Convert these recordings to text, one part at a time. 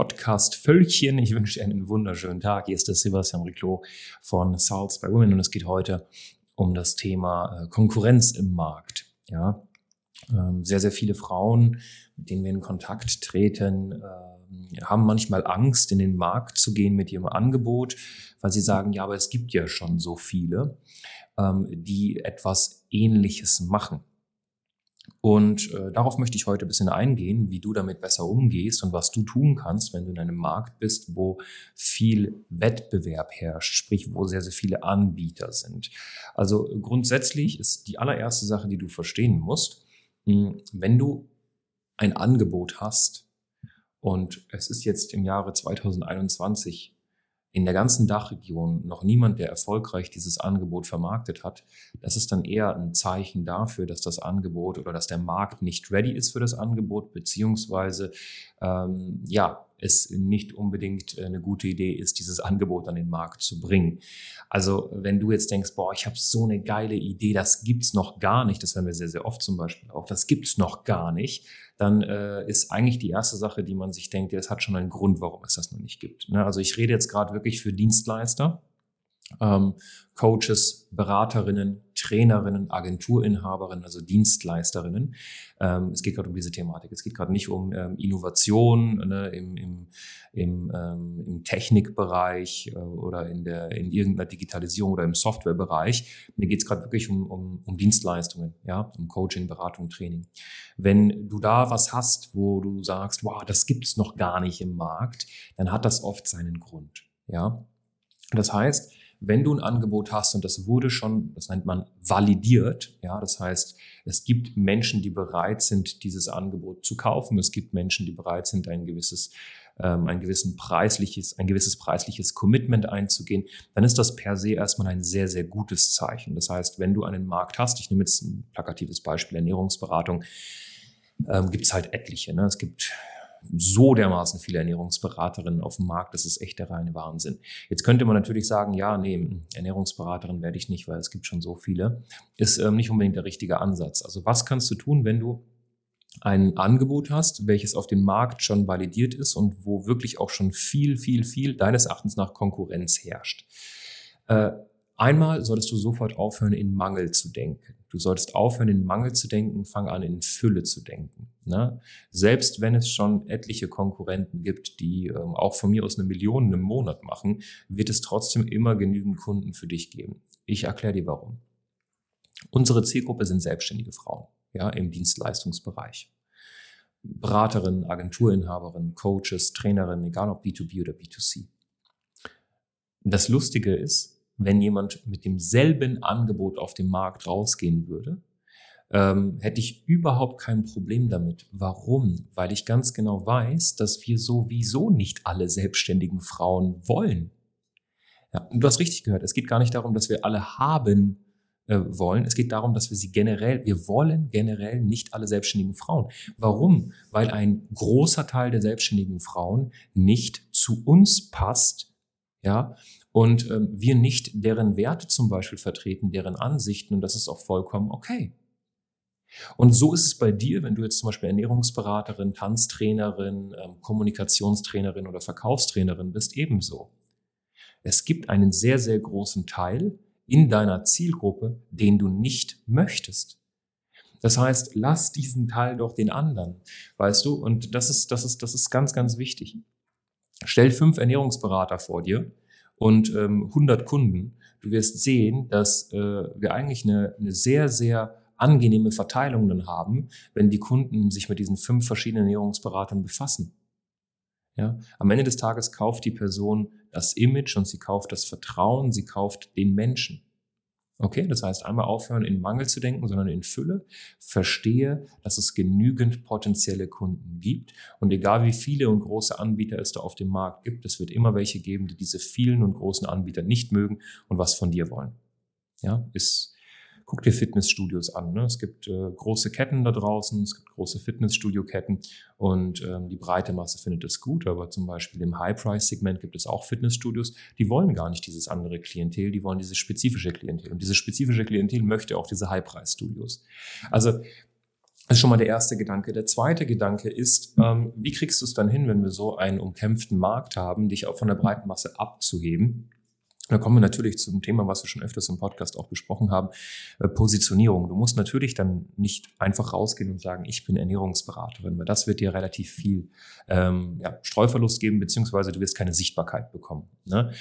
Podcast Völkchen. Ich wünsche dir einen wunderschönen Tag. Hier ist der Sebastian Riclo von Salts by Women und es geht heute um das Thema äh, Konkurrenz im Markt. Ja, ähm, sehr, sehr viele Frauen, mit denen wir in Kontakt treten, äh, haben manchmal Angst, in den Markt zu gehen mit ihrem Angebot, weil sie sagen, ja, aber es gibt ja schon so viele, ähm, die etwas Ähnliches machen. Und äh, darauf möchte ich heute ein bisschen eingehen, wie du damit besser umgehst und was du tun kannst, wenn du in einem Markt bist, wo viel Wettbewerb herrscht, sprich wo sehr, sehr viele Anbieter sind. Also grundsätzlich ist die allererste Sache, die du verstehen musst, hm, wenn du ein Angebot hast und es ist jetzt im Jahre 2021 in der ganzen Dachregion noch niemand, der erfolgreich dieses Angebot vermarktet hat, das ist dann eher ein Zeichen dafür, dass das Angebot oder dass der Markt nicht ready ist für das Angebot, beziehungsweise ähm, ja, es nicht unbedingt eine gute Idee ist, dieses Angebot an den Markt zu bringen. Also wenn du jetzt denkst, boah, ich habe so eine geile Idee, das gibt's noch gar nicht, das hören wir sehr, sehr oft zum Beispiel auch, das gibt's noch gar nicht, dann äh, ist eigentlich die erste Sache, die man sich denkt, das hat schon einen Grund, warum es das noch nicht gibt. Ne? Also ich rede jetzt gerade wirklich für Dienstleister, ähm, Coaches, Beraterinnen, Trainerinnen, Agenturinhaberinnen, also Dienstleisterinnen. Ähm, es geht gerade um diese Thematik. Es geht gerade nicht um ähm, Innovation ne, im, im, im, ähm, im Technikbereich äh, oder in, der, in irgendeiner Digitalisierung oder im Softwarebereich. Mir geht es gerade wirklich um, um, um Dienstleistungen, ja, um Coaching, Beratung, Training. Wenn du da was hast, wo du sagst, wow, das gibt's noch gar nicht im Markt, dann hat das oft seinen Grund. Ja, das heißt, wenn du ein Angebot hast und das wurde schon, das nennt man validiert, ja, das heißt, es gibt Menschen, die bereit sind, dieses Angebot zu kaufen. Es gibt Menschen, die bereit sind, ein gewisses, ähm, ein gewissen preisliches, ein gewisses preisliches Commitment einzugehen. Dann ist das per se erstmal ein sehr, sehr gutes Zeichen. Das heißt, wenn du einen Markt hast, ich nehme jetzt ein plakatives Beispiel Ernährungsberatung, ähm, gibt es halt etliche. Ne? Es gibt so dermaßen viele Ernährungsberaterinnen auf dem Markt, das ist echt der reine Wahnsinn. Jetzt könnte man natürlich sagen, ja, nee, Ernährungsberaterin werde ich nicht, weil es gibt schon so viele. Ist ähm, nicht unbedingt der richtige Ansatz. Also was kannst du tun, wenn du ein Angebot hast, welches auf dem Markt schon validiert ist und wo wirklich auch schon viel, viel, viel deines Erachtens nach Konkurrenz herrscht? Äh, einmal solltest du sofort aufhören, in Mangel zu denken. Du solltest aufhören, in Mangel zu denken, fang an, in Fülle zu denken. Ne? Selbst wenn es schon etliche Konkurrenten gibt, die ähm, auch von mir aus eine Million im Monat machen, wird es trotzdem immer genügend Kunden für dich geben. Ich erkläre dir warum. Unsere Zielgruppe sind selbstständige Frauen, ja, im Dienstleistungsbereich. Beraterinnen, Agenturinhaberinnen, Coaches, Trainerinnen, egal ob B2B oder B2C. Das Lustige ist, wenn jemand mit demselben Angebot auf dem Markt rausgehen würde, ähm, hätte ich überhaupt kein Problem damit. Warum? Weil ich ganz genau weiß, dass wir sowieso nicht alle selbstständigen Frauen wollen. Ja, du hast richtig gehört, es geht gar nicht darum, dass wir alle haben äh, wollen. Es geht darum, dass wir sie generell, wir wollen generell nicht alle selbstständigen Frauen. Warum? Weil ein großer Teil der selbstständigen Frauen nicht zu uns passt, ja, und ähm, wir nicht deren Werte zum Beispiel vertreten, deren Ansichten und das ist auch vollkommen okay. Und so ist es bei dir, wenn du jetzt zum Beispiel Ernährungsberaterin, Tanztrainerin, ähm, Kommunikationstrainerin oder Verkaufstrainerin bist, ebenso. Es gibt einen sehr, sehr großen Teil in deiner Zielgruppe, den du nicht möchtest. Das heißt, lass diesen Teil doch den anderen, weißt du? Und das ist, das ist, das ist ganz, ganz wichtig. Stell fünf Ernährungsberater vor dir und ähm, 100 Kunden, du wirst sehen, dass äh, wir eigentlich eine, eine sehr, sehr angenehme Verteilung dann haben, wenn die Kunden sich mit diesen fünf verschiedenen Ernährungsberatern befassen. Ja, am Ende des Tages kauft die Person das Image und sie kauft das Vertrauen, sie kauft den Menschen. Okay, das heißt einmal aufhören, in Mangel zu denken, sondern in Fülle. Verstehe, dass es genügend potenzielle Kunden gibt. Und egal wie viele und große Anbieter es da auf dem Markt gibt, es wird immer welche geben, die diese vielen und großen Anbieter nicht mögen und was von dir wollen. Ja, ist guck dir Fitnessstudios an. Ne? Es gibt äh, große Ketten da draußen, es gibt große Fitnessstudio-Ketten und ähm, die breite Masse findet es gut, aber zum Beispiel im High-Price-Segment gibt es auch Fitnessstudios, die wollen gar nicht dieses andere Klientel, die wollen dieses spezifische Klientel. Und dieses spezifische Klientel möchte auch diese High-Price-Studios. Also das ist schon mal der erste Gedanke. Der zweite Gedanke ist, ähm, wie kriegst du es dann hin, wenn wir so einen umkämpften Markt haben, dich auch von der breiten Masse abzuheben? Da kommen wir natürlich zum Thema, was wir schon öfters im Podcast auch besprochen haben, äh, Positionierung. Du musst natürlich dann nicht einfach rausgehen und sagen, ich bin Ernährungsberaterin, weil das wird dir relativ viel ähm, ja, Streuverlust geben, beziehungsweise du wirst keine Sichtbarkeit bekommen. Ne?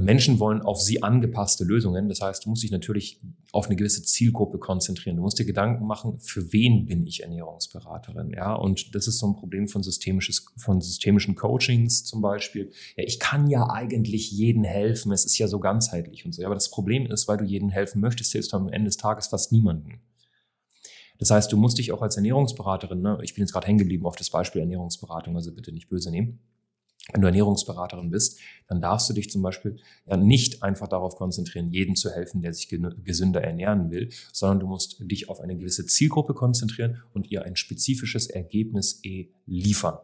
Menschen wollen auf sie angepasste Lösungen. Das heißt, du musst dich natürlich auf eine gewisse Zielgruppe konzentrieren. Du musst dir Gedanken machen, für wen bin ich Ernährungsberaterin? Ja, und das ist so ein Problem von systemisches, von systemischen Coachings zum Beispiel. Ja, ich kann ja eigentlich jeden helfen. Es ist ja so ganzheitlich und so. Ja, aber das Problem ist, weil du jeden helfen möchtest, hilfst du am Ende des Tages fast niemanden. Das heißt, du musst dich auch als Ernährungsberaterin, ne, ich bin jetzt gerade hängen geblieben auf das Beispiel Ernährungsberatung, also bitte nicht böse nehmen wenn du Ernährungsberaterin bist, dann darfst du dich zum Beispiel ja nicht einfach darauf konzentrieren, jedem zu helfen, der sich gesünder ernähren will, sondern du musst dich auf eine gewisse Zielgruppe konzentrieren und ihr ein spezifisches Ergebnis eh liefern.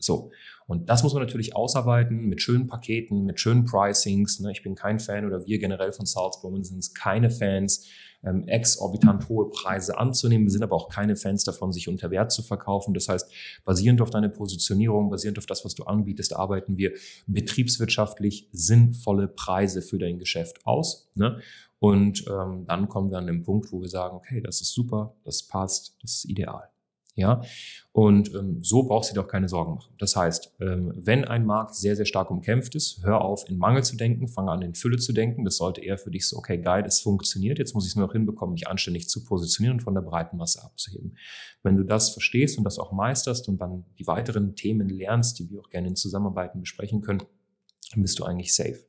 So. Und das muss man natürlich ausarbeiten mit schönen Paketen, mit schönen Pricings. Ne? Ich bin kein Fan oder wir generell von Salzburg sind keine Fans ähm, exorbitant hohe Preise anzunehmen. Wir sind aber auch keine Fans davon, sich unter Wert zu verkaufen. Das heißt, basierend auf deiner Positionierung, basierend auf das, was du anbietest, arbeiten wir betriebswirtschaftlich sinnvolle Preise für dein Geschäft aus. Ne? Und ähm, dann kommen wir an den Punkt, wo wir sagen, okay, das ist super, das passt, das ist ideal. Ja, und ähm, so brauchst du dir doch keine Sorgen machen. Das heißt, ähm, wenn ein Markt sehr, sehr stark umkämpft ist, hör auf, in Mangel zu denken, fange an, in Fülle zu denken. Das sollte eher für dich so, okay, geil, es funktioniert. Jetzt muss ich es nur noch hinbekommen, mich anständig zu positionieren und von der breiten Masse abzuheben. Wenn du das verstehst und das auch meisterst und dann die weiteren Themen lernst, die wir auch gerne in Zusammenarbeiten besprechen können, dann bist du eigentlich safe.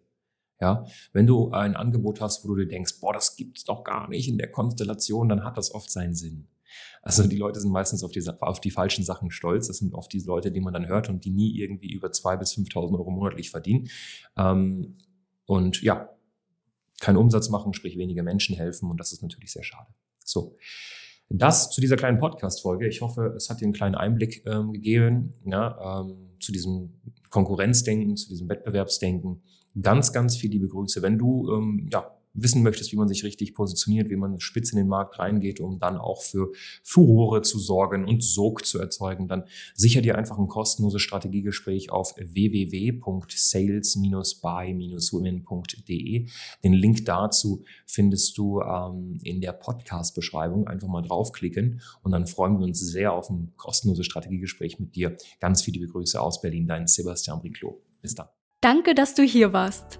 Ja, wenn du ein Angebot hast, wo du dir denkst, boah, das gibt's doch gar nicht in der Konstellation, dann hat das oft seinen Sinn. Also die Leute sind meistens auf die, auf die falschen Sachen stolz. Das sind oft die Leute, die man dann hört und die nie irgendwie über 2.000 bis 5.000 Euro monatlich verdienen. Ähm, und ja, keinen Umsatz machen, sprich weniger Menschen helfen und das ist natürlich sehr schade. So. Das zu dieser kleinen Podcast-Folge. Ich hoffe, es hat dir einen kleinen Einblick ähm, gegeben ja, ähm, zu diesem Konkurrenzdenken, zu diesem Wettbewerbsdenken. Ganz, ganz viel liebe Grüße. Wenn du ähm, ja, wissen möchtest, wie man sich richtig positioniert, wie man spitz in den Markt reingeht, um dann auch für Furore zu sorgen und Sog zu erzeugen, dann sicher dir einfach ein kostenloses Strategiegespräch auf www.sales-by-women.de. Den Link dazu findest du ähm, in der Podcast-Beschreibung. Einfach mal draufklicken und dann freuen wir uns sehr auf ein kostenloses Strategiegespräch mit dir. Ganz viele Grüße aus Berlin, dein Sebastian Briclot. Bis dann. Danke, dass du hier warst.